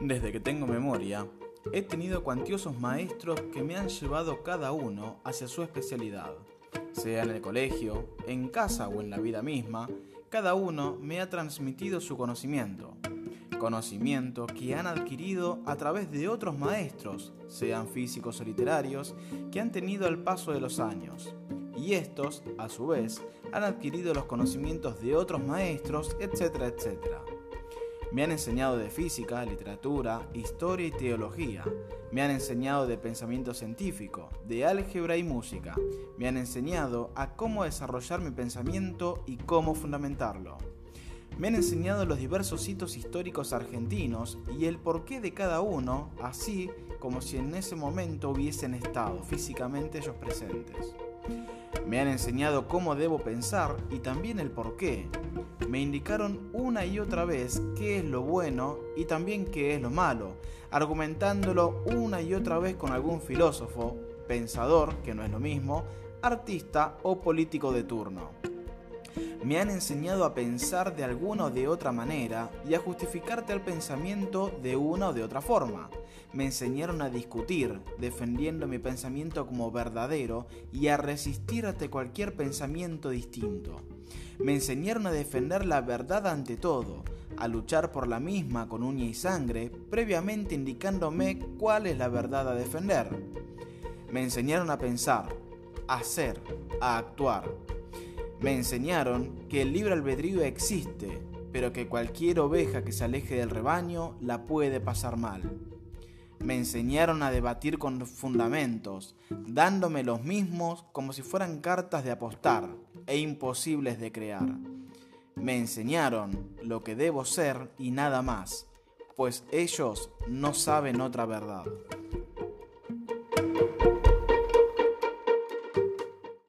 Desde que tengo memoria, he tenido cuantiosos maestros que me han llevado cada uno hacia su especialidad. Sea en el colegio, en casa o en la vida misma, cada uno me ha transmitido su conocimiento. Conocimiento que han adquirido a través de otros maestros, sean físicos o literarios, que han tenido al paso de los años. Y estos, a su vez, han adquirido los conocimientos de otros maestros, etcétera, etcétera. Me han enseñado de física, literatura, historia y teología. Me han enseñado de pensamiento científico, de álgebra y música. Me han enseñado a cómo desarrollar mi pensamiento y cómo fundamentarlo. Me han enseñado los diversos hitos históricos argentinos y el porqué de cada uno, así como si en ese momento hubiesen estado físicamente ellos presentes. Me han enseñado cómo debo pensar y también el por qué. Me indicaron una y otra vez qué es lo bueno y también qué es lo malo, argumentándolo una y otra vez con algún filósofo, pensador, que no es lo mismo, artista o político de turno. Me han enseñado a pensar de alguna o de otra manera y a justificarte el pensamiento de una o de otra forma. Me enseñaron a discutir, defendiendo mi pensamiento como verdadero y a resistir ante cualquier pensamiento distinto. Me enseñaron a defender la verdad ante todo, a luchar por la misma con uña y sangre, previamente indicándome cuál es la verdad a defender. Me enseñaron a pensar, a hacer, a actuar me enseñaron que el libre albedrío existe, pero que cualquier oveja que se aleje del rebaño la puede pasar mal. Me enseñaron a debatir con fundamentos, dándome los mismos como si fueran cartas de apostar e imposibles de crear. Me enseñaron lo que debo ser y nada más, pues ellos no saben otra verdad.